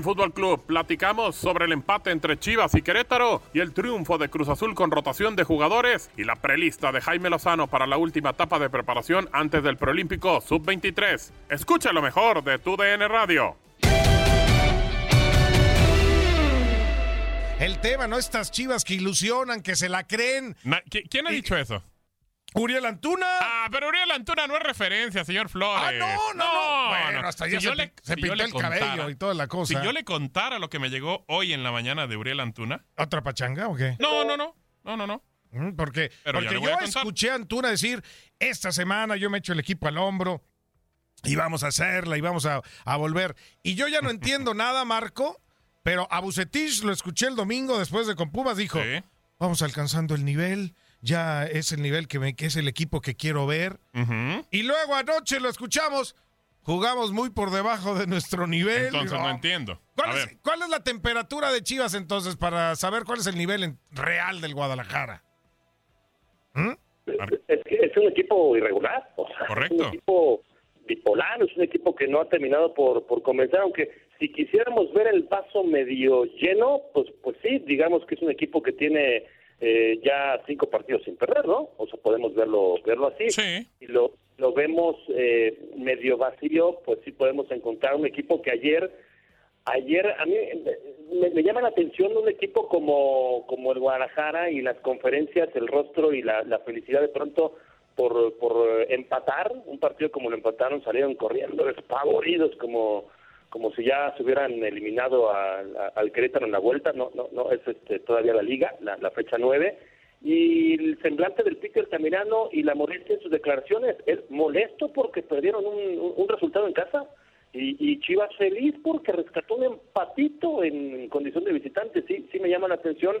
En Fútbol Club platicamos sobre el empate entre Chivas y Querétaro y el triunfo de Cruz Azul con rotación de jugadores y la prelista de Jaime Lozano para la última etapa de preparación antes del preolímpico sub-23. Escucha lo mejor de tu DN Radio. El tema, ¿no? Estas chivas que ilusionan, que se la creen. Na- ¿qui- ¿Quién ha dicho eso? Uriel Antuna. Ah, pero Uriel Antuna no es referencia, señor Flores. Ah, no, no, no. Bueno, hasta ya Si se yo le- se si yo pintó le el cabello y toda la cosa. Si yo le contara lo que me llegó hoy en la mañana de Uriel Antuna. ¿Otra pachanga o qué? No, no, no. No, no, no. Mm, Porque, Pero ya porque le yo a escuché a Antuna decir, esta semana yo me echo el equipo al hombro y vamos a hacerla y vamos a, a volver. Y yo ya no entiendo nada, Marco, pero a Bucetich lo escuché el domingo después de con Pumas, dijo, Sí. vamos alcanzando el nivel, ya es el nivel que, me, que es el equipo que quiero ver. Y luego anoche lo escuchamos, jugamos muy por debajo de nuestro nivel. Entonces no entiendo. ¿Cuál es, cuál es la temperatura de Chivas entonces para saber cuál es el nivel en- real del Guadalajara? ¿Mm? Es que es un equipo irregular, o sea, es Correcto. un equipo bipolar, es un equipo que no ha terminado por, por comenzar, aunque si quisiéramos ver el vaso medio lleno, pues pues sí, digamos que es un equipo que tiene eh, ya cinco partidos sin perder, ¿no? O sea, podemos verlo verlo así. Sí. Si lo, lo vemos eh, medio vacío, pues sí podemos encontrar un equipo que ayer Ayer a mí me, me llama la atención un equipo como, como el Guadalajara y las conferencias, el rostro y la, la felicidad de pronto por, por empatar, un partido como lo empataron, salieron corriendo despavoridos como, como si ya se hubieran eliminado al- Querétaro en la vuelta, no, no, no, es este, todavía la liga, la, fecha nueve, y el semblante del Peter Tamirano y la molestia en sus declaraciones es molesto porque perdieron un resultado en casa y, y Chivas feliz porque rescató un empatito en, condición de visitante. Sí, sí me llama la atención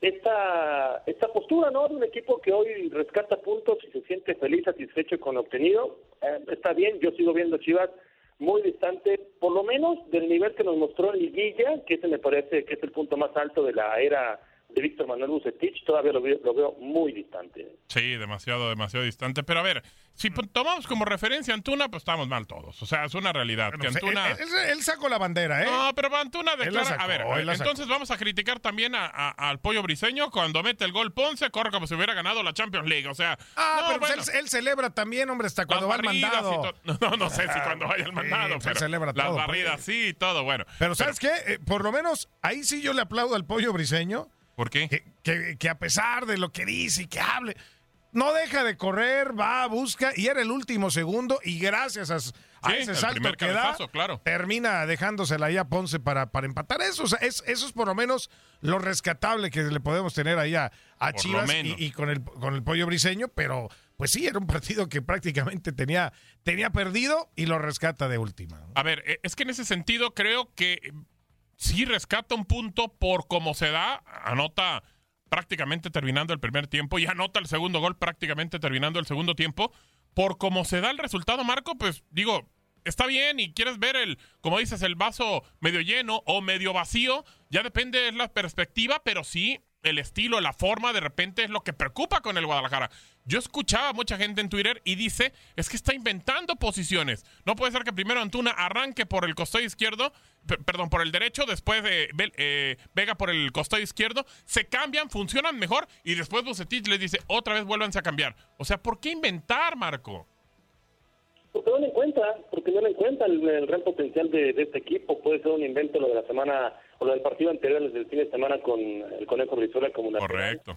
esta esta postura, ¿no? De un equipo que hoy rescata puntos y se siente feliz, satisfecho con lo obtenido. Eh, está bien, yo sigo viendo Chivas muy distante, por lo menos del nivel que nos mostró en Liguilla, que ese me parece que es el punto más alto de la era de Víctor Manuel Bucetich, todavía lo veo, lo veo muy distante. Sí, demasiado, demasiado distante. Pero a ver, si tomamos como referencia a Antuna, pues estamos mal todos. O sea, es una realidad. Bueno, pues, Antuna... él, él- él sacó la bandera, ¿eh? No, pero Antuna declara. sacó, a ver, entonces vamos a criticar también a- a- al pollo briseño cuando mete el gol Ponce, corre como si hubiera ganado la Champions League. O sea, Ah, no, pero pues bueno, él, él celebra también, hombre, hasta las cuando va al y mandado. to- No, no sé si cuando vaya al Sí, mandado, él pero celebra las todo, pues. barridas sí, todo bueno. Pero ¿sabes qué? Eh, por lo menos ahí sí yo le aplaudo al pollo briseño, ¿Por qué? que, que- que a pesar de lo que dice y que hable, no deja de correr, va, busca, y era el último segundo, y gracias a, a Sí, ese salto que da, claro. termina dejándosela ahí a Ponce para, para empatar. Eso, o sea, es, eso es por lo menos lo rescatable que le podemos tener ahí a, a Chivas y, y con, el, con el pollo briseño, pero pues sí, era un partido que prácticamente tenía, tenía perdido y lo rescata de última. A ver, eh, es que en ese sentido creo que sí rescata un punto por cómo se da, anota prácticamente terminando el primer tiempo y anota el segundo gol prácticamente terminando el segundo tiempo. Por cómo se da el resultado, Marco, pues digo, está bien y quieres ver el, como dices, el vaso medio lleno o medio vacío, ya depende de la perspectiva, pero sí el estilo, la forma, de repente es lo que preocupa con el Guadalajara. Yo escuchaba a mucha gente en Twitter y dice, es que está inventando posiciones. No puede ser que primero Antuna arranque por el costado izquierdo, pe- perdón, por el derecho, después de Ve- eh, Vega por el costado izquierdo, se cambian, funcionan mejor y después Bucetich les dice, otra vez vuélvanse a cambiar. O sea, ¿por qué inventar, Marco? Porque no le encuentra, porque no le encuentra el, el gran potencial de, de este equipo. Puede ser un invento lo de la semana, o lo del partido anterior, desde el fin de semana con el Conejo Brizuela como una Correcto.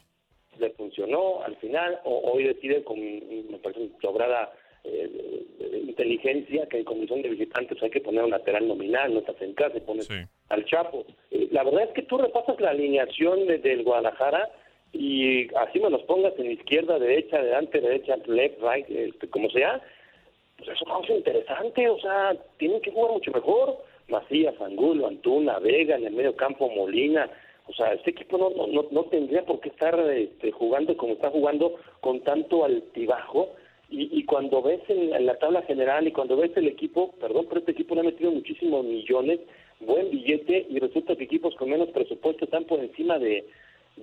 le funcionó al final, o hoy decide con, me parece, sobrada eh, inteligencia que en condición de visitantes hay que poner un lateral nominal, no estás en casa y pones Sí. al Chapo. Eh, la verdad es que tú repasas la alineación de- del Guadalajara y así me los pongas en izquierda, derecha, delante, derecha, left, right, este, como sea, pues eso más interesante, o sea, tienen que jugar mucho mejor. Macías, Angulo, Antuna, Vega, en el medio campo Molina, o sea, este equipo no, no, no tendría por qué estar este, jugando como está jugando con tanto altibajo. Y, y cuando ves en, la tabla general y cuando ves el equipo, perdón, pero este equipo le ha metido muchísimos millones, buen billete y resulta que equipos con menos presupuesto están por encima de,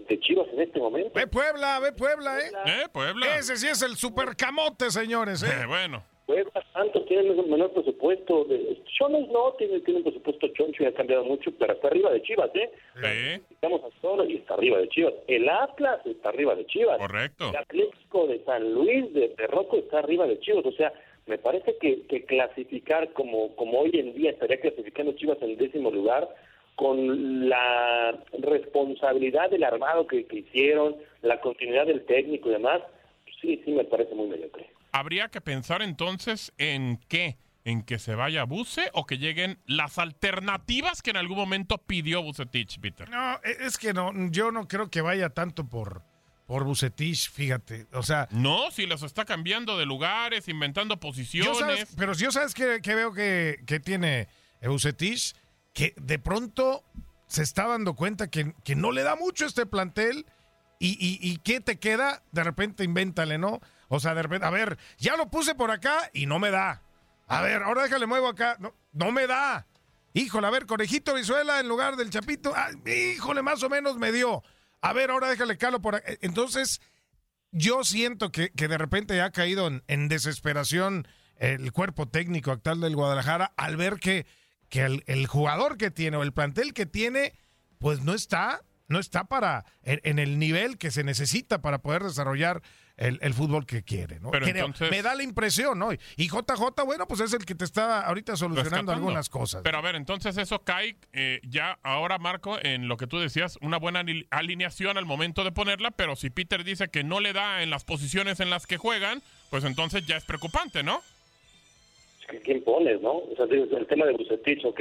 de Chivas en este momento. Ve Puebla, ve Puebla, ¿eh? ¿Eh? Puebla. Ese sí es el super camote, señores, ¿eh? Eh, bueno. Santos tiene un menor presupuesto. Chones no tiene, tiene un presupuesto choncho y ha cambiado mucho, pero está arriba de Chivas, ¿eh? Sí. Estamos a solo y está arriba de Chivas. El Atlas está arriba de Chivas. Correcto. El Atlético de San Luis de, de Rocco está arriba de Chivas. O sea, me parece que, que clasificar como, como hoy en día estaría clasificando Chivas en décimo lugar con la responsabilidad del armado que, que hicieron, la continuidad del técnico y demás, sí, sí me parece muy mediocre. Habría que pensar entonces en qué, en que se vaya Buse o que lleguen las alternativas que en algún momento pidió Bucetich, Peter. No, e, es que no, yo no creo que vaya tanto por, por Bucetich, fíjate. O sea, No, si los está cambiando de lugares, inventando yo posiciones. sabes, pero yo sabes que, que veo que, que tiene Bucetich, que de pronto se está dando cuenta que, que no le da mucho este plantel y, y, y ¿qué te queda? De repente invéntale, ¿no? O sea, de repente, a ver, ya lo puse por acá y no me da. A ver, ahora déjale muevo acá. No, me da. Híjole, a ver, conejito Vizuela en lugar del Chapito. Ah, híjole, más o menos me dio. A ver, ahora déjale calo por acá. Entonces, yo siento que, que de repente ha caído en, desesperación el cuerpo técnico actual del Guadalajara al ver que, que el, jugador que tiene o el plantel que tiene, pues no está, no está para en el nivel que se necesita para poder desarrollar el, el fútbol que quiere, ¿no? Pero Creo. entonces- Me da la impresión, ¿no? Y JJ, bueno, pues es el que te está ahorita solucionando rescatando. algunas cosas. Pero a ver, entonces eso cae eh, ya ahora, Marco, en lo que tú decías, una buena ali- alineación al momento de ponerla, pero si Peter dice que no le da en las posiciones en las que juegan, pues entonces ya es preocupante, ¿no? ¿A quién pones, no? O sea, el tema de Bucetich, ok,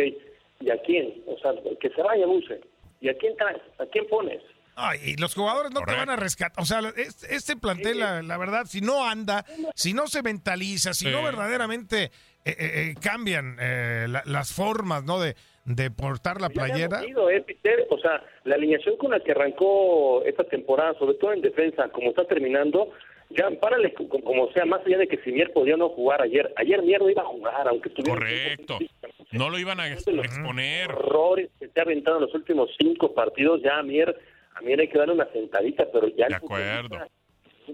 ¿y a quién? O sea, que se vaya Buce. ¿Y a quién traes? ¿A quién pones? Ay, y los jugadores no te van a rescatar. O sea, es- este plantel, la, la verdad, si no anda, si no se mentaliza, si Sí. no verdaderamente eh, eh, eh, cambian eh, la- las formas, ¿no? De, de portar la playera. ido, ¿eh, Peter? O sea, la alineación con la que arrancó esta temporada, sobre todo en defensa, como está terminando, ya párale co- co- como sea, más allá de que si Mier podía no jugar ayer. Ayer Mier no iba a jugar, aunque estuviera... Correcto. No lo iban a ex- exponer. errores que se ha aventado en los últimos cinco partidos, ya Mier, a Mier hay que darle una sentadita, pero ya el De acuerdo. futbolista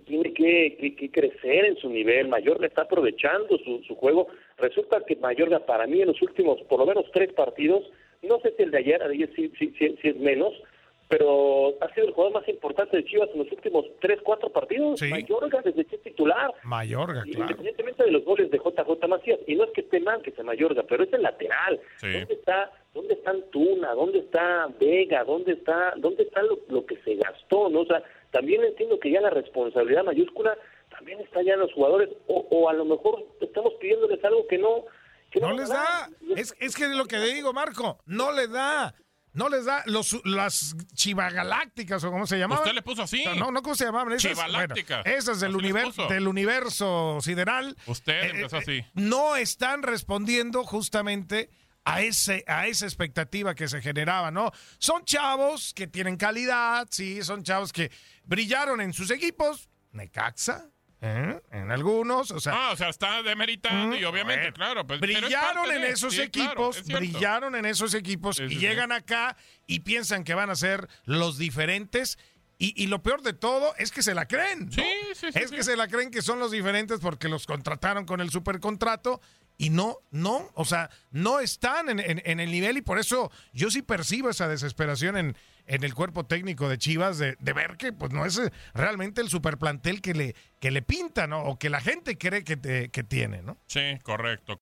tiene que, que- que crecer en su nivel. Mayorga está aprovechando su, su juego. Resulta que Mayorga, para mí, en los últimos, por lo menos tres partidos, no sé si el de ayer, ayer sí, sí, sí, sí es menos, pero ha sido el jugador más importante de Chivas en los últimos tres, cuatro partidos. Sí. Mayorga, desde que es titular. Mayorga, claro. Independientemente de los goles de JJ Macías, y no es que esté mal que se Mayorga, pero es el lateral. Sí. ¿Dónde está, dónde está Antuna? ¿Dónde está Vega? ¿Dónde está, dónde está lo, lo que se gastó? ¿no? O sea, también entiendo que ya la responsabilidad mayúscula también está ya en los jugadores, o, o a lo mejor estamos pidiéndoles algo que no, que No les dan. da. Es, es que es lo que le digo, Marco. No les da. No les da. Los, las chivagalácticas, o cómo se llamaban. Usted le puso así. No, no, ¿cómo se llamaban? Esas, Chivalácticas. bueno, esas del, univer- del universo sideral. Usted eh, empezó eh, así. No están respondiendo justamente a, ese, a esa expectativa que se generaba, ¿no? Son chavos que tienen calidad, sí, son chavos que brillaron en sus equipos. Necaxa, ¿eh? en algunos, o sea, Ah, o sea, está demeritando y obviamente, claro. pues, es brillaron en de- esos claro, equipos, es brillaron en esos equipos y llegan acá y piensan que van a ser los diferentes. Y, y lo peor de todo es que se la creen. ¿no? Sí, sí, sí, Es sí. que se la creen que son los diferentes porque los contrataron con el supercontrato y no, no, o sea, no están en, en- en el nivel y por eso yo sí percibo esa desesperación en, en el cuerpo técnico de Chivas de, de ver que pues no es eh, realmente el superplantel que le, que le pinta, ¿no? O que la gente cree que, que tiene, ¿no? Sí, correcto.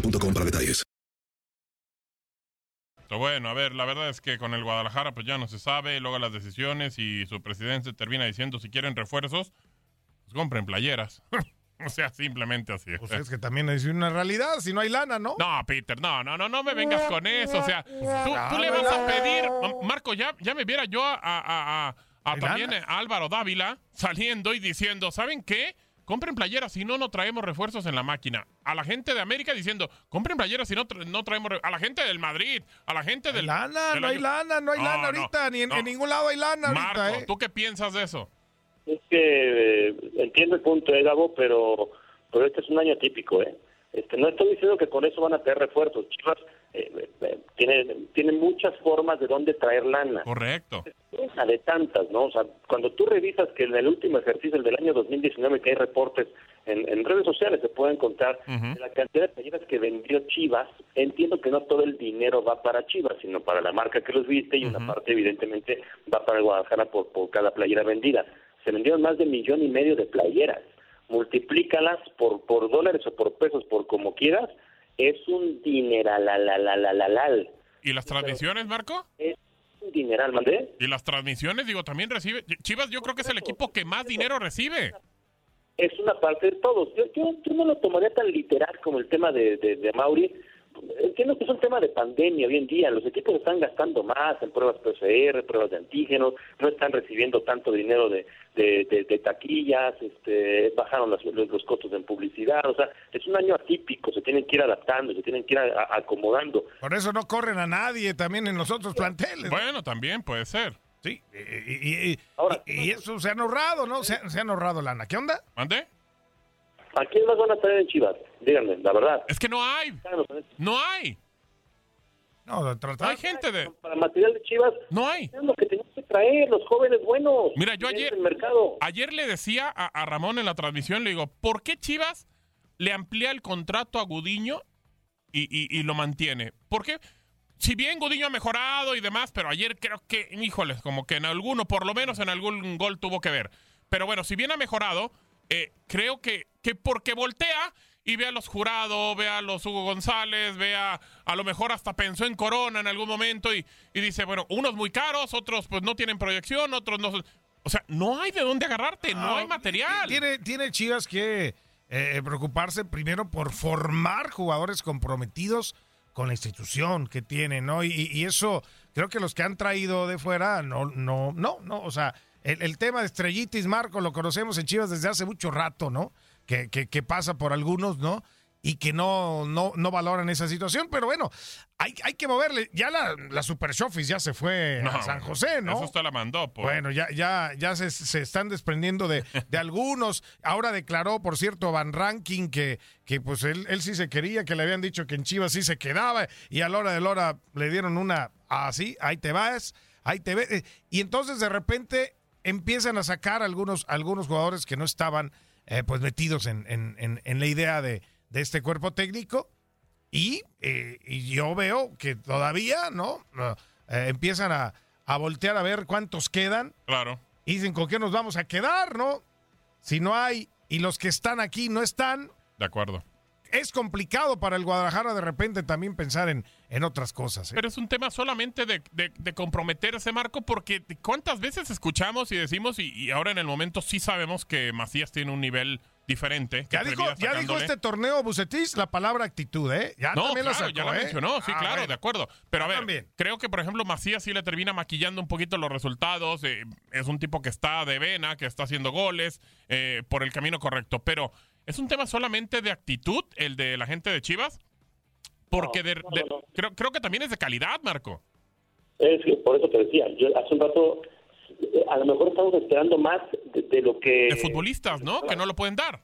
boostmobile.com para detalles. Bueno, a ver, la verdad es que con el Guadalajara pues ya no se sabe, luego las decisiones y su presidente termina diciendo si quieren refuerzos, pues compren playeras. o sea, simplemente así. Pues es que también es una realidad, si no hay lana, ¿no? No, Peter, no, no, no, no me vengas con eso. O sea, tú, tú le vas a pedir, Marco, ya, ya me viera yo a, a- a- a- a ¿Hay también a Álvaro Dávila saliendo y diciendo, ¿saben qué? Compren playeras, si no, no traemos refuerzos en la máquina. A la gente de América diciendo, compren playeras, si no, tra- no traemos... re-". A la gente del Madrid, a la gente Hay del... lana, del no hay lana, no hay No, lana no, ahorita, ni en, no. en ningún lado hay lana Marco, ahorita, ¿eh? ¿tú qué piensas de eso? Es que eh, entiendo el punto de Gabo, pero, pero este es un año típico, ¿eh? Este, no estoy diciendo que con eso van a tener refuerzos. Chivas eh, eh, tiene, tiene muchas formas de dónde traer lana. Correcto. Una de tantas, ¿no? O sea, cuando tú revisas que en el último ejercicio, el del año 2019, que hay reportes en, en redes sociales, se pueden contar de la cantidad de playeras que vendió Chivas. Entiendo que no todo el dinero va para Chivas, sino para la marca que los viste y una parte, evidentemente, va para Guadalajara por, por cada playera vendida. Se vendieron más de millón y medio de playeras. Multiplícalas por, por dólares o por pesos, por como quieras, es un dineral, la, la, la, la, la, la. ¿Y las transmisiones, Marco? Es un dineral, ¿mandé? Y las transmisiones, digo, también recibe... Chivas yo creo que es el equipo que más dinero recibe. es una parte de todos. Yo, yo, yo no lo tomaría tan literal como el tema de, de, de Mauri. Entiendo que es un tema de pandemia hoy en día. Los equipos están gastando más en pruebas PCR, pruebas de antígenos, no están recibiendo tanto dinero de, de, de- de taquillas, este, bajaron las- los, los costos en publicidad. O sea, es un año atípico, se tienen que ir adaptando, se tienen que ir a- a- acomodando. Por eso no corren a nadie también en los otros planteles. Bueno, también puede ser. Sí, y, y- y- Ahora- y- y eso se han ahorrado, ¿no? Se, han- se han ahorrado lana. ¿Qué onda? ¿Mande? ¿A quién más van a traer en Chivas? Díganme, la verdad. Es que no hay. No hay. No, No tratar. hay gente de... Para material de Chivas, No hay. es lo que tenían que traer, los jóvenes buenos. Mira, yo ayer- el mercado. Ayer le decía a, a Ramón en la transmisión, le digo, ¿por qué Chivas le amplía el contrato a Gudiño y, y- y lo mantiene? Porque si bien Gudiño ha mejorado y demás, pero ayer creo que, híjoles, como que en alguno, por lo menos en algún gol tuvo que ver. Pero bueno, si bien ha mejorado, eh, creo que, que porque voltea y ve a los jurados, ve a los Hugo González, ve a, a lo mejor hasta pensó en Corona en algún momento y, y dice, bueno, unos muy caros, otros pues no tienen proyección, otros no... O sea, no hay de dónde agarrarte, no, hay material. Tiene, tiene Chivas que eh, preocuparse primero por formar jugadores comprometidos con la institución que tiene, ¿no? Y, y eso, creo que los que han traído de fuera, no, no, no, no, o sea, el, el tema de estrellitis, Marco, lo conocemos en Chivas desde hace mucho rato, ¿no? Que, que, que pasa por algunos, ¿no? y que no, no, no valoran esa situación. Pero bueno, hay, hay que moverle. Ya la, la Super Shofis ya se fue a San José, ¿no? Eso usted la mandó. Pues. Bueno, ya, ya, ya se, se están desprendiendo de, de algunos. Ahora declaró, por cierto, Van Ranking que, que pues él, él sí se quería, que le habían dicho que en Chivas sí se quedaba y a la hora de la hora le dieron una así, ahí te vas, ahí te ves. Y entonces de repente empiezan a sacar algunos, algunos jugadores que no estaban eh, pues metidos en, en, en, en la idea de, de este cuerpo técnico y, eh, y yo veo que todavía, ¿no? Eh, empiezan a, a, voltear a ver cuántos quedan. Claro. Y dicen, ¿con qué nos vamos a quedar, no? Si no hay, y los que están aquí no están. De acuerdo. Es complicado para el Guadalajara de repente también pensar en, en otras cosas. ¿eh? Pero es un tema solamente de, de, de, comprometerse, Marco, porque cuántas veces escuchamos y decimos, y, y ahora en el momento sí sabemos que Macías tiene un nivel diferente. Ya dijo, ya dijo este torneo Bucetis la palabra actitud, ¿eh? Ya no, también claro, lo sacó, ya ¿eh? mencionó, sí, Ah, claro, de acuerdo. Pero a ver, también. creo que por ejemplo Macías sí le termina maquillando un poquito los resultados. eh, es un tipo que está de vena, que está haciendo goles eh, por el camino correcto. Pero es un tema solamente de actitud, el de la gente de Chivas. Porque de- no, de- no. Creo, creo que también es de calidad, Marco. Es que por eso te decía, yo hace un rato, eh, a lo mejor estamos esperando más de, de lo que... De futbolistas, ¿no? Que no lo pueden dar.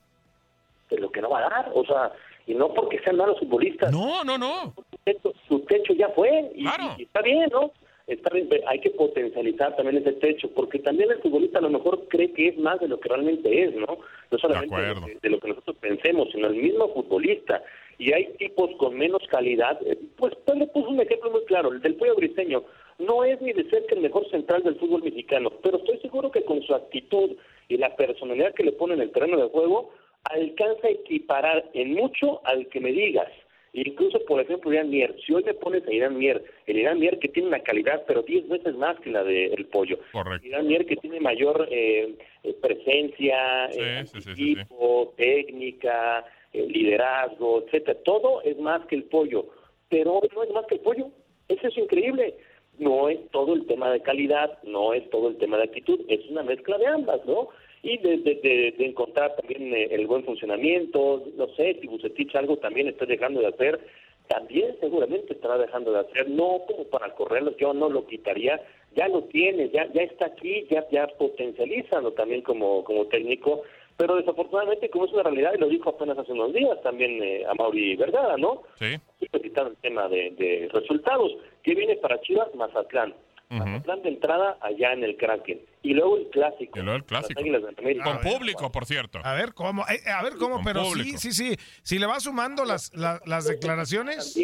De lo que no va a dar, o sea, y no porque sean malos futbolistas. No, no, no. Su techo, su techo ya fue, y, Claro. y está bien, ¿no? Está bien, hay que potencializar también ese techo, porque también el futbolista a lo mejor cree que es más de lo que realmente es, ¿no? No solamente de, que, de lo que nosotros pensemos, sino el mismo futbolista. Y hay tipos con menos calidad. eh, Pues usted le puso un ejemplo muy claro, el del Pollo Briseño. No es ni de cerca el mejor central del fútbol mexicano, pero estoy seguro que con su actitud y la personalidad que le pone en el terreno de juego, alcanza a equiparar en mucho al que me digas. Incluso, por ejemplo, Irán Mier. Si hoy me pones a Irán Mier, el Irán Mier que tiene una calidad, pero 10 veces más que la del pollo. Correcto. Irán Mier que tiene mayor eh, presencia, Sí, eh, sí, sí, sí, sí. equipo, técnica, eh, liderazgo, etcétera. Todo es más que el pollo. Pero hoy no es más que el pollo. Eso es increíble. No es todo el tema de calidad, no es todo el tema de actitud, es una mezcla de ambas, ¿no? Y de, de, de- de encontrar también eh, el buen funcionamiento, no sé, si Bucetich algo también está dejando de hacer, también seguramente estará dejando de hacer, no como para correrlo, yo no lo quitaría, ya lo tiene, ya ya está aquí, ya ya potencialízalo también como, como técnico, pero desafortunadamente como es una realidad, y lo dijo apenas hace unos días también eh, a Mauri Vergara, ¿no? Sí. Siempre quitando el tema de, de resultados. ¿Qué viene para Chivas? Mazatlán. Mazatlán de entrada allá en el Kraken. Y luego el clásico. Y luego el clásico. Las. Con público, por cierto. A ver cómo, eh, a ver cómo, Con pero público. sí, sí, sí. Si le va sumando las, la- las declaraciones.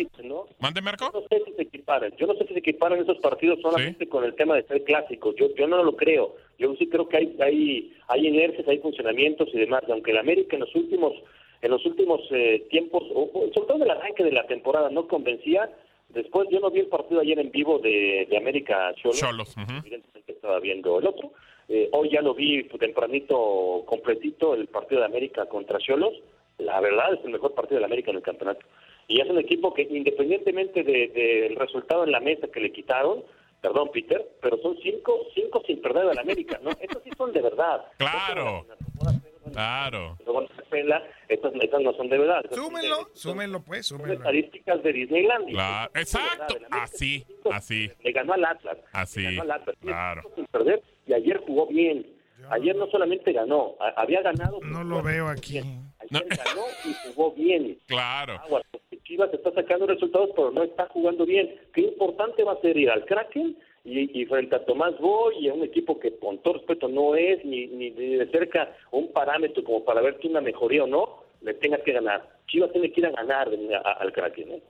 ¿Mande, Marco? Yo no sé si se equiparan. Yo no sé si se equiparan esos partidos solamente con el tema de ser clásicos. Yo, yo no lo creo. Yo sí creo que hay, hay, hay inercias, hay funcionamientos y demás. Aunque el América en los últimos, en los últimos eh, tiempos, sobre todo en el arranque de la temporada, no convencía. Después yo no vi el partido ayer en vivo de, de América Cholos. Cholos, ujú. Evidentemente estaba viendo el otro. Eh, hoy ya lo vi tempranito, completito, el partido de América contra Cholos. La verdad es el mejor partido de la América en el campeonato. Y es un equipo que independientemente de- del resultado en la mesa que le quitaron, perdón Peter, pero son cinco, cinco sin perder de la América, ¿no? Estos sí son de verdad. Claro. Claro. Estas, estas no son de verdad. Súmenlo, súmenlo, pues, son súmenlo. estadísticas de Disneyland. Claro. Exacto. Así, así. Le ganó al Atlas. Así, Le ganó al Atlas. claro. Sin perder. Y ayer jugó bien. Ayer no solamente ganó, había ganado. No lo veo aquí. Ganó y jugó bien. Claro. Aguas, Chivas está sacando resultados, pero no está jugando bien. Qué importante va a ser ir al Kraken y, y frente a Tomás Boy y a un equipo que con todo respeto no es ni, ni de cerca un parámetro como para ver que una mejoría o no, le tengas que ganar. Chivas tiene que ir a ganar a- a- al Kraken. ¿eh?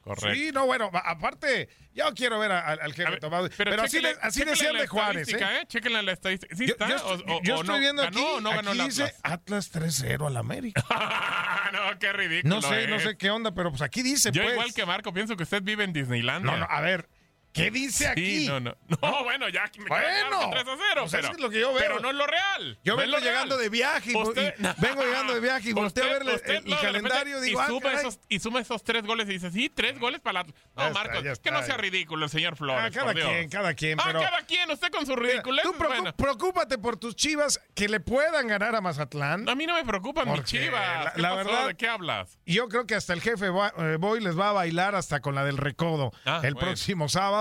Correcto. Sí, no, bueno, a- aparte, yo quiero ver a- al, al jefe Tomás. Pero, así, chéquenle- de- así chéquenle decían de Juárez, ¿eh? estadística, Chéquenle la estadística. ¿Sí Yo, está? yo estoy, o- yo o estoy no? viendo ¿Ganó aquí, o no ganó aquí dice Atlas? Atlas 3-0 al América. no, qué ridículo. No sé, no es. sé qué onda, pero pues aquí dice, Yo pues. igual que Marco, pienso que usted vive en Disneyland. No, no, a ver, ¿Qué dice aquí? Sí, no, no. No, bueno, ya me Bueno, que 3 a 0. pues es pero, es lo que yo veo. pero no es lo real. Yo vengo llegando real. de viaje y, Usted- y vengo llegando de viaje y volteo a Usted- ver el- usted el, calendario y digo, ah, suma, esos, y suma esos tres goles y dice, sí, tres goles para la... No, está, Marcos, ya que no está. sea ridículo el señor Flores, Ah, cada quien, cada quien, Ah, pero- cada quien, usted con su ridículo. Tú preocu- preocúpate por tus chivas que le puedan ganar a Mazatlán. A mí no me preocupan mis chivas. la- ¿Qué la pasó? verdad- ¿De qué hablas? Y yo creo que hasta el jefe Boy eh, Boy les va a bailar hasta con la del recodo Ah, el bueno. próximo sábado.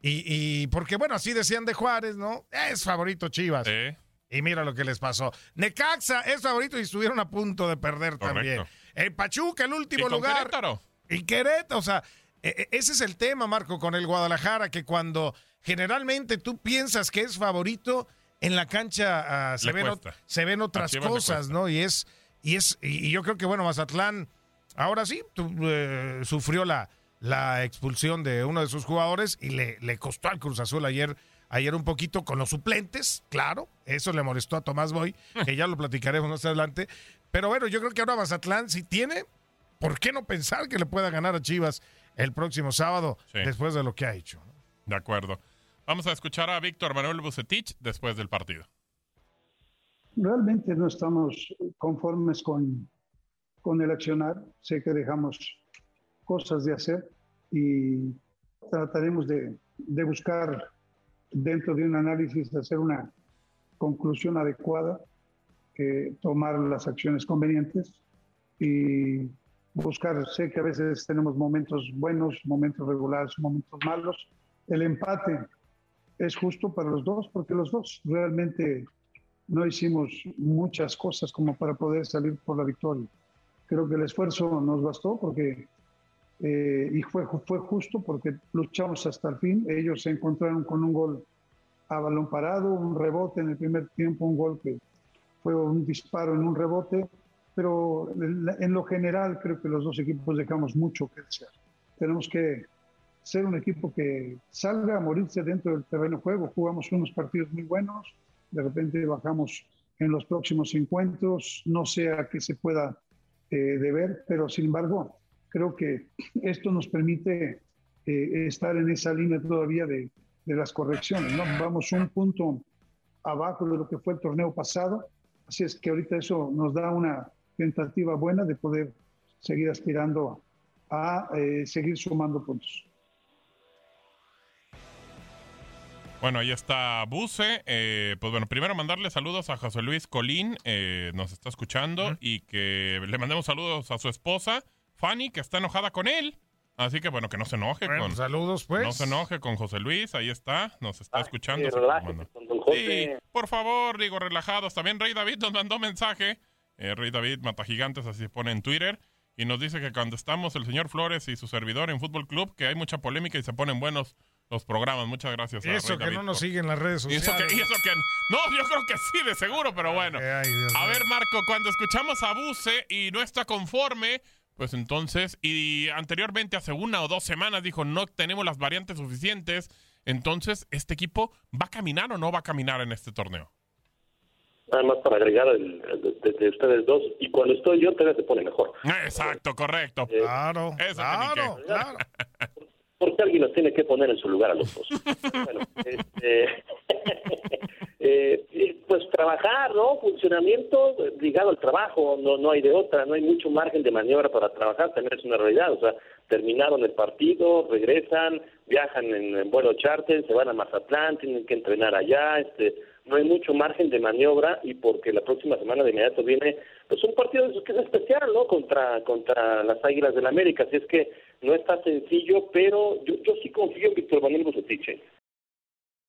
Y, y porque, bueno, así decían de Juárez, ¿no? Es favorito Chivas. Y mira lo que les pasó. Necaxa es favorito y estuvieron a punto de perder también. El Pachuca, el ¿Y último con lugar. Querétaro? Y Querétaro, o sea, e- e- ese es el tema, Marco, con el Guadalajara, que cuando generalmente tú piensas que es favorito, en la cancha ah, se, ven, se ven otras cosas. ¿no? Y es, y es, y yo creo que bueno, Mazatlán, ahora sí, eh, sufrió la, la expulsión de uno de sus jugadores y le, le costó al Cruz Azul ayer. Ayer un poquito con los suplentes, claro, eso le molestó a Tomás Boy, que ya lo platicaremos más adelante. Pero bueno, yo creo que ahora Mazatlán, si tiene, ¿por qué no pensar que le pueda ganar a Chivas el próximo sábado Sí. después de lo que ha hecho? De acuerdo. Vamos a escuchar a Víctor Manuel Bucetich después del partido. Realmente no estamos conformes con, con el accionar. Sé que dejamos cosas de hacer y trataremos de, de buscar dentro de un análisis hacer una conclusión adecuada, eh, tomar las acciones convenientes y buscar, sé que a veces tenemos momentos buenos, momentos regulares, momentos malos. El empate es justo para los dos porque los dos realmente no hicimos muchas cosas como para poder salir por la victoria. Creo que el esfuerzo nos bastó porque eh, y fue, fue justo porque luchamos hasta el fin. Ellos se encontraron con un gol a balón parado, un rebote en el primer tiempo, un gol que fue un disparo en un rebote, pero en lo general creo que los dos equipos dejamos mucho que desear. Tenemos que ser un equipo que salga a morirse dentro del terreno de juego. Jugamos unos partidos muy buenos, de repente bajamos en los próximos encuentros, no sé a qué se pueda eh, deber, pero sin embargo creo que esto nos permite eh, estar en esa línea todavía de, de las correcciones. ¿no? Vamos un punto abajo de lo que fue el torneo pasado, así es que ahorita eso nos da una tentativa buena de poder seguir aspirando a eh, seguir sumando puntos. Bueno, ahí está Buce. Eh, pues bueno, primero mandarle saludos a José Luis Colín, eh, nos está escuchando, y que le mandemos saludos a su esposa, Fanny, que está enojada con él. Así que bueno, que no se enoje Bueno, con... saludos, pues. No se enoje con José Luis, ahí está, nos está escuchando. sí, se relájese manda. con don Sí, José. por favor, digo, relajados. También Rey David nos mandó mensaje. Eh, Rey David Mata Gigantes, así se pone en Twitter. Y nos dice que cuando estamos el señor Flores y su servidor en Fútbol Club, que hay mucha polémica y se ponen buenos los programas. Muchas gracias. a Eso Rey que David no nos por- siguen las redes y sociales. eso, que, y eso que- No, yo creo que sí, de seguro, pero bueno. Ay, A ver, Marco, cuando escuchamos a Buse y no está conforme, pues entonces, y anteriormente hace una o dos semanas dijo, no tenemos las variantes suficientes, entonces, ¿este equipo va a caminar o no va a caminar en este torneo? Nada más para agregar el, de, de ustedes dos. Y cuando estoy yo, todavía se pone mejor. Exacto, correcto. Claro, Eso claro, claro. Porque alguien nos tiene que poner en su lugar a los dos. bueno, este, eh, eh, pues trabajar, ¿no? Funcionamiento eh, ligado al trabajo, no, no hay de otra, no hay mucho margen de maniobra para trabajar, también es una realidad. O sea, terminaron el partido, regresan, viajan en, en vuelo charter, se van a Mazatlán, tienen que entrenar allá, este no hay mucho margen de maniobra y porque la próxima semana de inmediato viene pues un partido que es especial, ¿no? Contra contra las Águilas del América, así es que no está sencillo, pero yo, yo sí confío en Víctor Manuel Bucetich.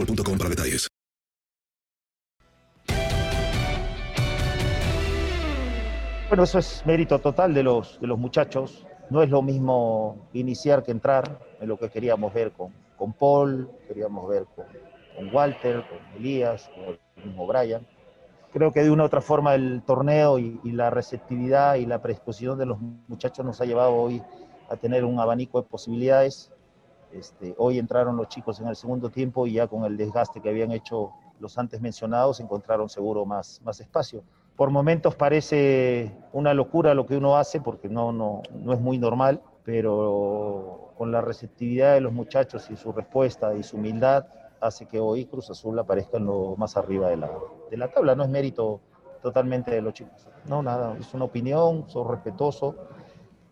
boostmobile.com para detalles. Bueno, eso es mérito total de los, de los muchachos. No es lo mismo iniciar que entrar, es lo que queríamos ver con, con Paul, queríamos ver con, con Walter, con Elías, con el mismo Brian. Creo que de una u otra forma el torneo y, y la receptividad y la predisposición de los muchachos nos ha llevado hoy a tener un abanico de posibilidades. Este, hoy entraron los chicos en el segundo tiempo y ya con el desgaste que habían hecho los antes mencionados encontraron seguro más, más espacio. Por momentos parece una locura lo que uno hace porque no, no, no es muy normal, pero con la receptividad de los muchachos y su respuesta y su humildad hace que hoy Cruz Azul aparezca en lo más arriba de la, de la tabla. No es mérito totalmente de los chicos. No, nada, es una opinión, soy respetuoso,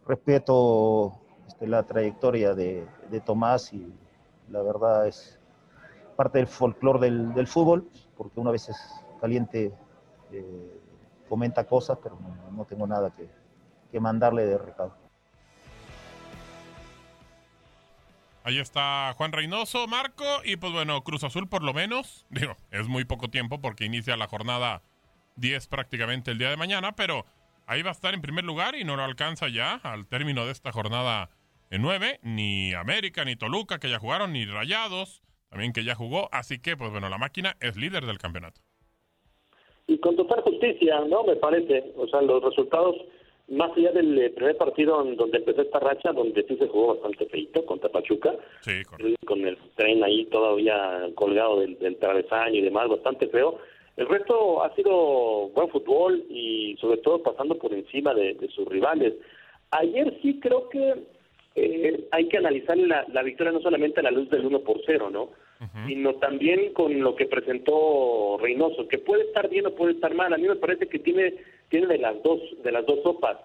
respeto este, la trayectoria de, de, Tomás y la verdad es parte del folclore del, del, fútbol, porque una vez es caliente eh, comenta cosas, pero no, no tengo nada que, que, mandarle de recado. Ahí está Juan Reynoso, Marco, y pues bueno, Cruz Azul por lo menos, digo, es muy poco tiempo porque inicia la jornada 10 prácticamente el día de mañana, pero ahí va a estar en primer lugar y no lo alcanza ya al término de esta jornada en 9, ni América, ni Toluca que ya jugaron, ni Rayados también que ya jugó, así que pues bueno, la máquina es líder del campeonato. Y con total justicia, ¿no? Me parece, o sea, los resultados, más allá del eh, primer partido en donde empezó esta racha, donde sí se jugó bastante feito contra Pachuca, sí, con el tren ahí todavía colgado del, del travesaño y demás, bastante feo. El resto ha sido buen fútbol y sobre todo pasando por encima de, de sus rivales. Ayer sí creo que eh, hay que analizar la, la, victoria no solamente a la luz del 1 por 0, ¿no? Uh -huh. Sino también con lo que presentó Reynoso, que puede estar bien o puede estar mal. A mí me parece que tiene, tiene de las dos, de las dos sopas.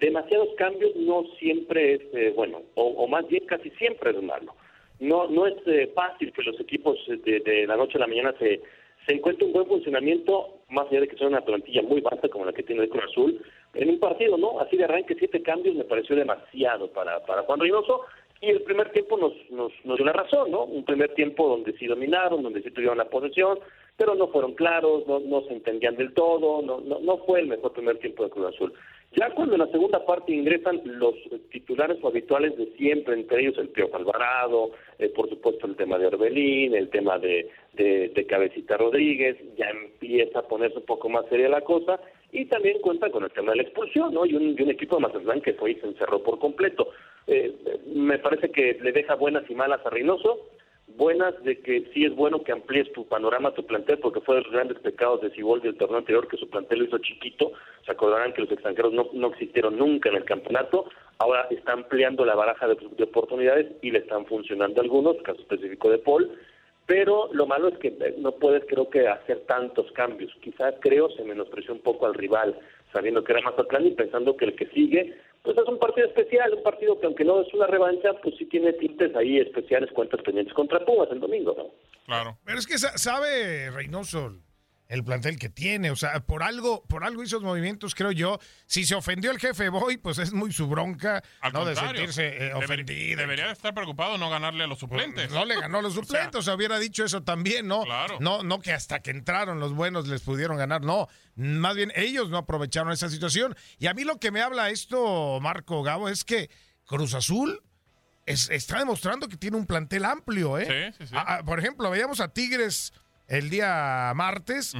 Demasiados cambios no siempre es eh, bueno, o, o, más bien casi siempre es malo. No, no es eh, fácil que los equipos de, de, la noche a la mañana se, se encuentre un buen funcionamiento, más allá de que sea una plantilla muy vasta como la que tiene el Cruz Azul, en un partido, ¿no? Así de arranque, siete cambios me pareció demasiado para, para Juan Reynoso. Y el primer tiempo nos, nos, nos dio la razón, ¿no? Un primer tiempo donde sí dominaron, donde sí tuvieron la posesión, pero no fueron claros, no, no se entendían del todo, no, no, fue el mejor primer tiempo de Cruz Azul. Ya cuando en la segunda parte ingresan los titulares habituales de siempre, entre ellos el Pío Alvarado, eh, por supuesto el tema de Orbelín, el tema de, de, Cabecita Rodríguez, ya empieza a ponerse un poco más seria la cosa, y también cuenta con el tema de la expulsión, ¿no? Y un, y un equipo de Mazatlán que fue y se encerró por completo. Eh, me parece que le deja buenas y malas a Reynoso, buenas de que sí es bueno que amplíes tu panorama, tu plantel, porque fue de los grandes pecados de Ciboldi el torneo anterior, que su plantel lo hizo chiquito. Se acordarán que los extranjeros no, no existieron nunca en el campeonato. Ahora está ampliando la baraja de oportunidades y le están funcionando algunos, caso específico de Paul. Pero lo malo es que no puedes, creo que, hacer tantos cambios. Quizás, creo, se menospreció un poco al rival, sabiendo que era Mazatlán y pensando que el que sigue pues es un partido especial, un partido que aunque no es una revancha, pues sí tiene tintes ahí especiales, cuentas pendientes contra Pumas el domingo, ¿no? Claro. Pero es que sabe Reynoso, el plantel que tiene. O sea, por algo, por algo hizo movimientos, creo yo. Si se ofendió el jefe Boy, pues es muy su bronca, Al ¿no? De sentirse eh, ofendido. Debería de estar preocupado no ganarle a los suplentes. No le ganó a los suplentes, o sea, hubiera dicho eso también, ¿no? Claro. No, no que hasta que entraron los buenos les pudieron ganar, no. Más bien ellos no aprovecharon esa situación. Y a mí lo que me habla esto, Marco Gabo, es que Cruz Azul es- está demostrando que tiene un plantel amplio, ¿eh? Sí, sí, sí. A- a- por ejemplo, veíamos a Tigres el día martes,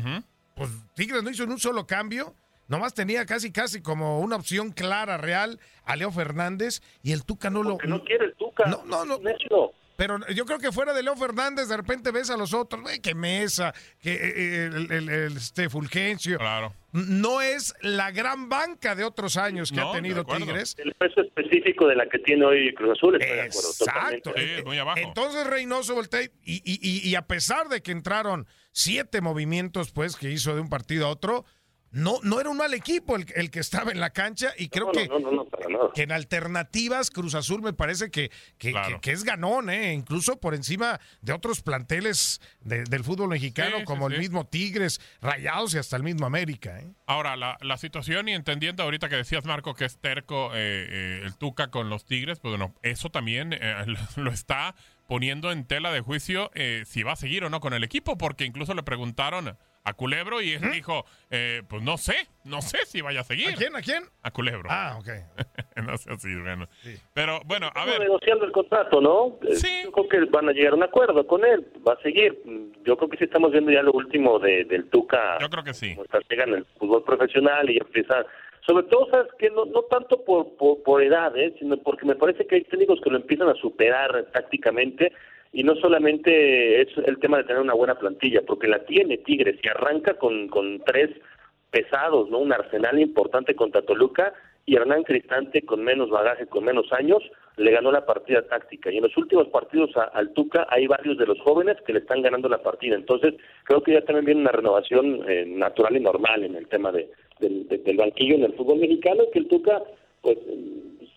pues Tigres no hizo ni un solo cambio. Nomás tenía casi, casi como una opción clara, real, a Leo Fernández y el Tuca no lo... no quiere el Tuca. No, no, no. Necio. Pero yo creo que fuera de Leo Fernández, de repente ves a los otros, güey, que Mesa, que eh, eh, el, el- el, este Fulgencio. Claro. No es la gran banca de otros años que No, ha tenido. Tigres. El peso específico de la que tiene hoy Cruz Azul, estoy de acuerdo. Exacto. Sí, muy abajo. Entonces Reynoso voltea y, y, y- y a pesar de que entraron siete movimientos, pues, que hizo de un partido a otro, no, no era un mal equipo el, el que estaba en la cancha y creo No, no, que, no, no, no, para nada. que en alternativas Cruz Azul me parece que, que, que- que es ganón, ¿eh? incluso por encima de otros planteles de- del fútbol mexicano, Sí, sí, como el sí. mismo Tigres, Rayados y hasta el mismo América. ¿eh? Ahora, la, la situación y entendiendo ahorita que decías, Marco, que es terco eh, eh, el Tuca con los Tigres, pues bueno, eso también eh, lo está poniendo en tela de juicio eh, si va a seguir o no con el equipo, porque incluso le preguntaron a Culebro y él dijo, eh, pues no sé, no sé si vaya a seguir. ¿A quién? ¿A quién? A Culebro. Ah, ok. no sé si, bueno. Pero bueno, a Estamos ver. negociando el contrato, ¿no? Eh, Yo creo que van a llegar a un acuerdo con él, va a seguir. Mm, Yo creo que sí estamos viendo ya lo último de, del Tuca. Yo creo que sí. Como está llegando el fútbol profesional y empieza, sobre todo, sabes que no, no tanto por, por, por edad, ¿eh? sino porque me parece que hay técnicos que lo empiezan a superar tácticamente y no solamente es el tema de tener una buena plantilla, porque la tiene Tigres y arranca con, con tres pesados, ¿no? Un arsenal importante contra Toluca y Hernán Cristante con menos bagaje, con menos años, le ganó la partida táctica. Y en los últimos partidos a- al Tuca hay varios de los jóvenes que le están ganando la partida. Entonces, creo que ya también viene una renovación eh, natural y normal en el tema de, del, de- del banquillo en el fútbol mexicano, que el Tuca, pues,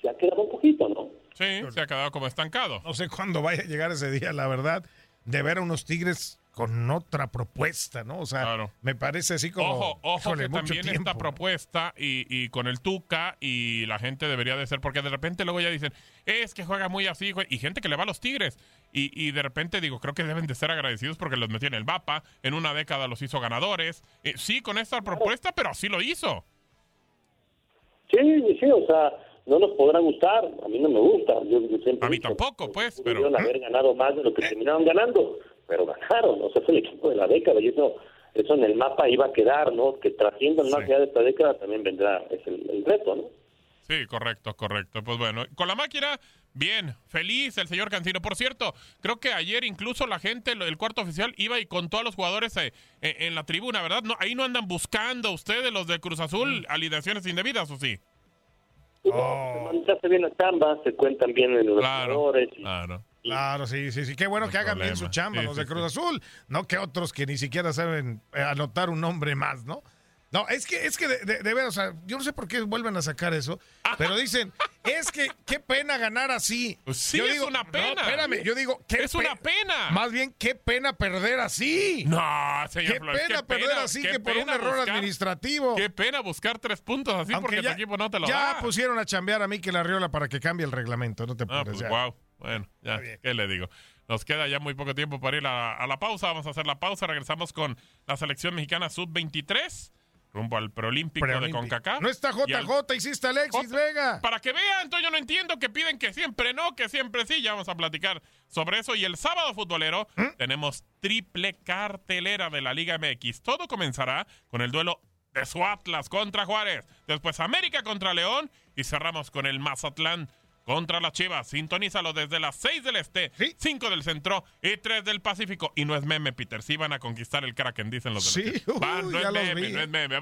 se ha quedado un poquito, ¿no? Sí, se ha quedado como estancado. No sé cuándo vaya a llegar ese día, la verdad, de ver a unos Tigres con otra propuesta, ¿no? O sea, me parece así como... Ojo, ojo híjole, que mucho también tiempo. esta propuesta y, y con el Tuca y la gente debería de ser, porque de repente luego ya dicen, es que juega muy así, jue-", y gente que le va a los Tigres. Y, y de repente digo, creo que deben de ser agradecidos porque los metió en el mapa, en una década los hizo ganadores. Eh, sí, con esta propuesta, pero así lo hizo. Sí, sí, o sea, no nos podrá gustar, a mí no me gusta. Yo, yo siempre A mí dicho, tampoco, pues, pero... haber ganado más de lo que terminaron ganando, pero ganaron, o sea, es el equipo de la década y eso eso en el mapa iba a quedar, ¿no? Que trasciendan más allá de esta década también vendrá, es el, el reto, ¿no? Sí, correcto, correcto. Pues bueno, con la máquina, bien, feliz el señor Cancino. Por cierto, creo que ayer incluso la gente, el cuarto oficial, iba y contó a los jugadores eh, eh, en la tribuna, ¿verdad? No, ahí no andan buscando ustedes, los de Cruz Mm. Azul, alineaciones indebidas, ¿o sí? Oh. Se bien la chamba, se cuentan bien en los Claro, jugadores. y- claro. Claro, sí, sí, sí. Qué bueno que hagan bien su chamba Sí, los de Cruz Azul, no que otros que ni siquiera saben eh, anotar un nombre más, ¿no? No, es que, es que de, de, de veras, o sea, yo no sé por qué vuelven a sacar eso, pero dicen, es que qué pena ganar así. Pues sí, yo es digo, una no, pena. espérame, yo digo, qué Es una pena. Más bien, qué pena perder así. No, señor Qué Flores, pena perder así que por un error buscar- administrativo. Qué pena buscar tres puntos así Aunque porque ya- tu equipo no te lo ya da. pusieron a chambear a Mikel Arriola para que cambie el reglamento, no te Ah, pones pues ya. wow. Bueno, ya, ¿qué le digo? Nos queda ya muy poco tiempo para ir a, a la pausa. Vamos a hacer la pausa. Regresamos con la selección mexicana sub-23 rumbo al preolímpico de Preolímpico. CONCACAF. No está Y al- JJ, hiciste Alexis Vega. Para que vean, entonces yo no entiendo que piden que siempre no, que siempre sí. Ya vamos a platicar sobre eso. Y el sábado futbolero ¿Mm? tenemos triple cartelera de la Liga MX. Todo comenzará con el duelo de su Atlas contra Juárez. Después América contra León. Y cerramos con el Mazatlán contra las Chivas. Sintonízalo desde las 6 del Este, 5 del Centro y 3 del Pacífico. Y no es meme, Peter. Sí van a conquistar el Kraken, dicen los de Sí, Chivas. Va, uy, no es meme, no es meme.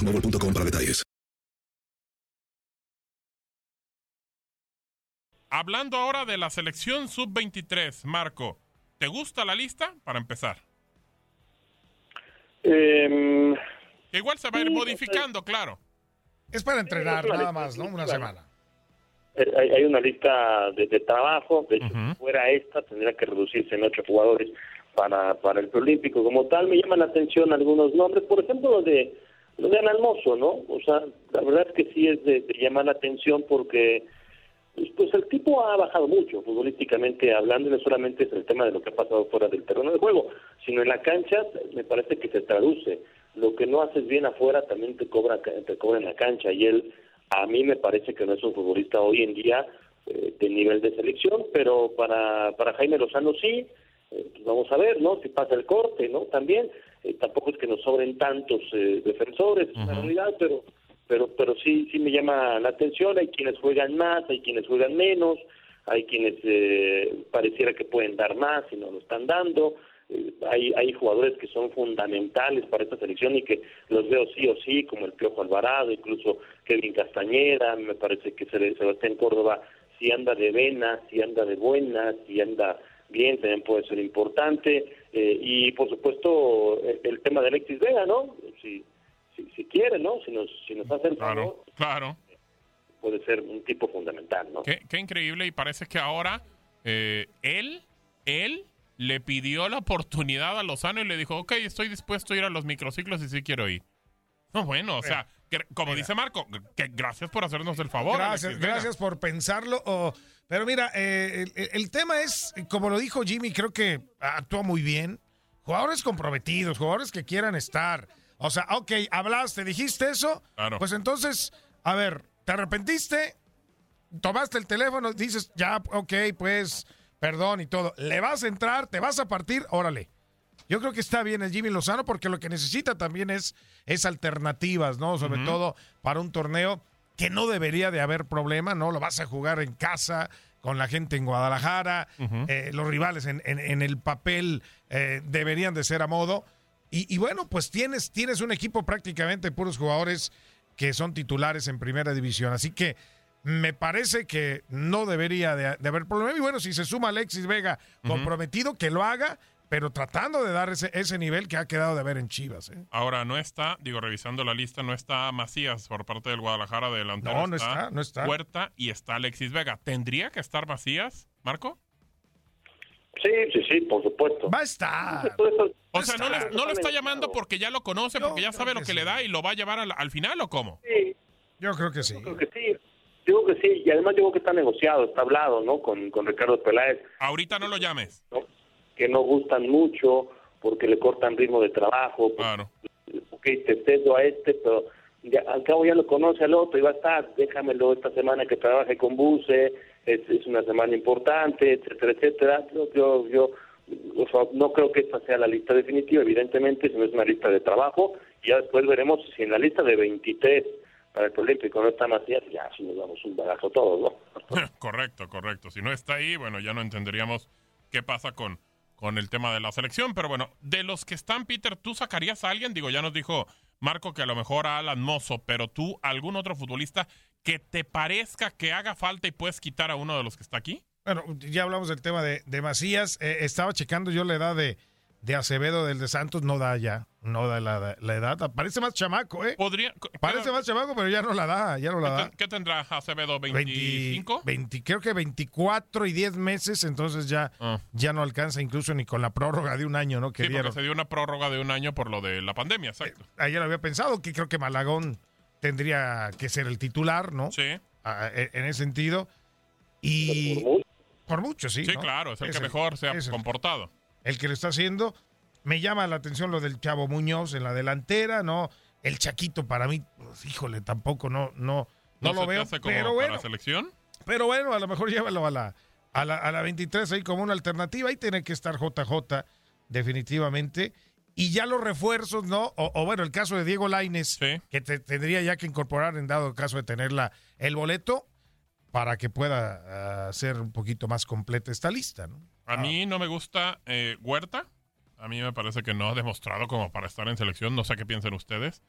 boostmobile.com para detalles. Hablando ahora de la selección sub-23, Marco, ¿te gusta la lista? Para empezar. Em, Que igual se va a ir Sí, modificando, claro. Es para entrenar nada más, ¿no? Una semana. eh, hay, hay una lista de, de trabajo, de hecho, si fuera esta, tendría que reducirse en ocho jugadores para, para el preolímpico. Como tal, me llaman la atención algunos nombres, por ejemplo, lo de, lo de Analmoso, ¿no? O sea, la verdad es que sí es de, de llamar la atención porque pues, pues el tipo ha bajado mucho futbolísticamente hablando, no solamente es el tema de lo que ha pasado fuera del terreno de juego, sino en la cancha me parece que se traduce. Lo que no haces bien afuera también te cobra, te cobra en la cancha y él a mí me parece que no es un futbolista hoy en día eh, de nivel de selección, pero para, para Jaime Lozano sí, eh, pues vamos a ver, ¿no? Si pasa el corte, ¿no? También, eh, tampoco es que nos sobren tantos eh, defensores, realidad, pero pero pero sí sí me llama la atención, hay quienes juegan más, hay quienes juegan menos, hay quienes eh, pareciera que pueden dar más y no lo están dando, eh, hay hay jugadores que son fundamentales para esta selección y que los veo sí o sí, como el Piojo Alvarado, incluso Kevin Castañeda, me parece que Se- Sebastián Córdoba si anda de vena, si anda de buena, si anda bien, también puede ser importante. Eh, y por supuesto, el, el tema de Alexis Vega, ¿no? Si, si, si quiere, ¿no? Si nos, si nos hace el favor, Claro. puede ser un tipo fundamental, ¿no? Qué, qué increíble y parece que ahora eh, él, él le pidió la oportunidad a Lozano y le dijo, ok, estoy dispuesto a ir a los microciclos y sí quiero ir. No, bueno, o sea, como dice Marco, que gracias por hacernos el favor. Gracias, Alexis Vega. gracias por pensarlo. pero mira, eh, el, el tema es, como lo dijo Jimmy, creo que actuó muy bien. Jugadores comprometidos, jugadores que quieran estar. O sea, ok, hablaste, dijiste eso. Claro. Pues entonces, a ver, ¿te arrepentiste? Tomaste el teléfono, dices, ya, ok, pues, perdón y todo. ¿Le vas a entrar? ¿Te vas a partir? Órale. Yo creo que está bien el Jimmy Lozano porque lo que necesita también es, es alternativas, ¿no? Sobre todo para un torneo que no debería de haber problema, ¿no? Lo vas a jugar en casa, con la gente en Guadalajara, eh, los rivales en, en- en el papel eh, deberían de ser a modo. Y, y bueno, pues tienes, tienes un equipo prácticamente puros jugadores que son titulares en primera división. Así que me parece que no debería de, de haber problema. Y bueno, si se suma Alexis Vega comprometido, que lo haga, pero tratando de dar ese, ese nivel que ha quedado de ver en Chivas. ¿eh? Ahora no está, digo, revisando la lista, no está Macías por parte del Guadalajara de delantero. No, no está, no está. Puerta y está Alexis Vega. ¿Tendría que estar Macías, Marco? Sí, sí, sí, por supuesto. Va a estar. O sea, no, le, no lo está llamando porque ya lo conoce, porque ya sabe lo que, le da y lo va a llevar al, al final o cómo? Sí, Yo creo que sí. yo creo que sí. Digo que sí, y además digo que está negociado, está hablado, ¿no? Con, con Ricardo Peláez, Ahorita no lo llames. ¿no? Que no gustan mucho porque le cortan ritmo de trabajo. Claro. Ok, te cedo a este, pero ya, al cabo ya lo conoce al otro y va a estar, déjamelo esta semana que trabaje con Buse, es, es una semana importante, etcétera, etcétera. Yo, yo, yo o sea, no creo que esta sea la lista definitiva, evidentemente, sino es una lista de trabajo y ya después veremos si en la lista de 23 para el Olímpico no está Macías, ya si nos damos un bagazo todos, ¿no? correcto, correcto. Si no está ahí, bueno, ya no entenderíamos qué pasa con, con el tema de la selección. Pero bueno, de los que están, Peter, ¿tú sacarías a alguien? Digo, ya nos dijo Marco que a lo mejor a Alan Mozo, pero tú, algún otro futbolista que te parezca que haga falta y puedes quitar a uno de los que está aquí? Bueno, ya hablamos del tema de, de Macías. Eh, estaba checando yo la edad de, de Acevedo del de Santos. No da ya. No da la, la edad. Parece más chamaco, ¿eh? Podría. Parece más chamaco, pero ya no la da. Ya no la da. ¿Qué, tendrá Acevedo? 20, ¿25? 20, creo que 24 y 10 meses, entonces ya, Ah. ya no alcanza incluso ni con la prórroga de un año, ¿no? Que Sí, porque se dio una prórroga de un año por lo de la pandemia, exacto. Ayer lo había pensado, que creo que Malagón tendría que ser el titular, ¿no? Sí. Ah, en en ese sentido. Y. Por mucho, sí. Sí, ¿no? claro, es el que mejor se ha comportado. el que lo está haciendo. Me llama la atención lo del Chavo Muñoz en la delantera, ¿no? El Chaquito para mí, pues, híjole, tampoco no, no, no, ¿No, lo veo. Pero bueno, selección? pero bueno, a lo mejor llévalo a la, a la, a la 23 ahí como una alternativa. Ahí tiene que estar JJ, definitivamente. Y ya los refuerzos, ¿no? O, o bueno, el caso de Diego Laines, que te- tendría ya que incorporar en dado caso de tener la, el boleto para que pueda ah, ser un poquito más completa esta lista, ¿no? A mí no me gusta eh, Huerta. A mí me parece que no ha demostrado como para estar en selección. No sé qué piensen ustedes.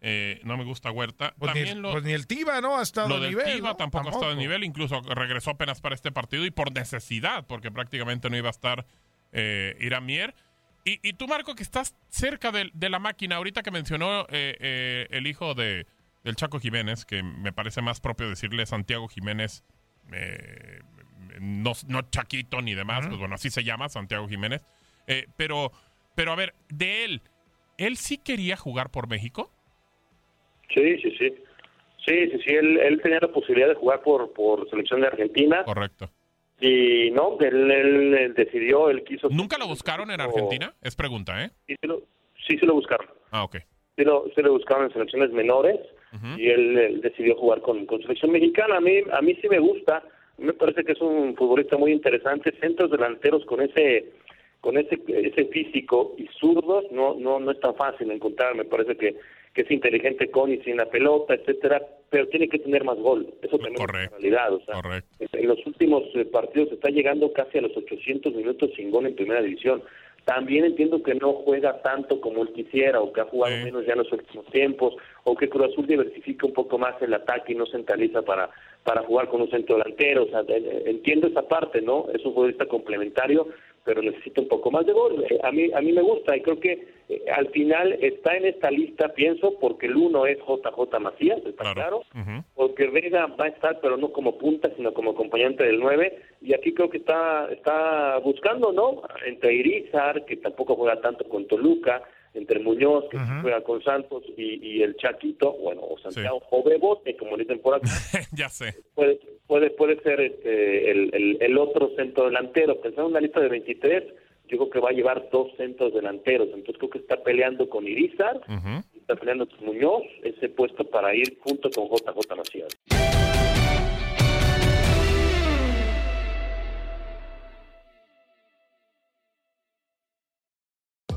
Eh, no me gusta Huerta. Pues, ni, También lo, pues ni el Tiva, ¿no? Ha estado lo a del nivel. Tiva ¿no? tampoco, ha estado de nivel. Incluso regresó apenas para este partido y por necesidad, porque prácticamente no iba a estar eh, Irán Mier. Y, y tú, Marco, que estás cerca de, de la máquina, ahorita que mencionó eh, el hijo de, del Chaco Jiménez, que me parece más propio decirle Santiago Jiménez, no, no Chaquito ni demás, pues bueno, así se llama Santiago Jiménez. Eh, pero, pero a ver, de él, ¿él sí quería jugar por México? Sí, sí, sí. Sí, sí, sí, él, él tenía la posibilidad de jugar por, por selección de Argentina. Correcto. Y no, él, él, él decidió, él quiso... ¿Nunca lo buscaron en Argentina? Es pregunta, ¿eh? Sí, sí lo, sí, sí lo buscaron. Ah, ok. Sí lo, sí lo buscaron en selecciones menores y él, él decidió jugar con, con selección mexicana. A mí, a mí sí me gusta, me parece que es un futbolista muy interesante. Centros delanteros con ese con ese ese físico y zurdos no no no es tan fácil encontrar. Me parece que, que es inteligente con y sin la pelota, etcétera, pero tiene que tener más gol. Eso también es una realidad. O sea, en los últimos eh, partidos está llegando casi a los 800 minutos sin gol en primera división. También entiendo que no juega tanto como él quisiera o que ha jugado menos ya en los últimos tiempos o que Cruz Azul diversifica un poco más el ataque y no centraliza para para jugar con un centro delantero. O sea, entiendo esa parte, ¿no? Es un futbolista complementario, pero necesita un poco más de gol. Eh, A mí a mí me gusta y creo que eh, al final está en esta lista, pienso, porque el uno es JJ Macías, está claro, porque Vega va a estar, pero no como punta, sino como acompañante del 9, y aquí creo que está está buscando, ¿no? Entre Irizar, que tampoco juega tanto con Toluca, entre Muñoz, que juega con Santos, y, y el Chaquito, bueno, o Santiago, o Bebote, como dicen por acá, ya sé. puede puede puede ser este, el, el, el otro centro delantero. Pensando en una lista de 23, yo creo que va a llevar dos centros delanteros. Entonces creo que está peleando con Irizar, está peleando con Muñoz, ese puesto para ir junto con JJ Macías.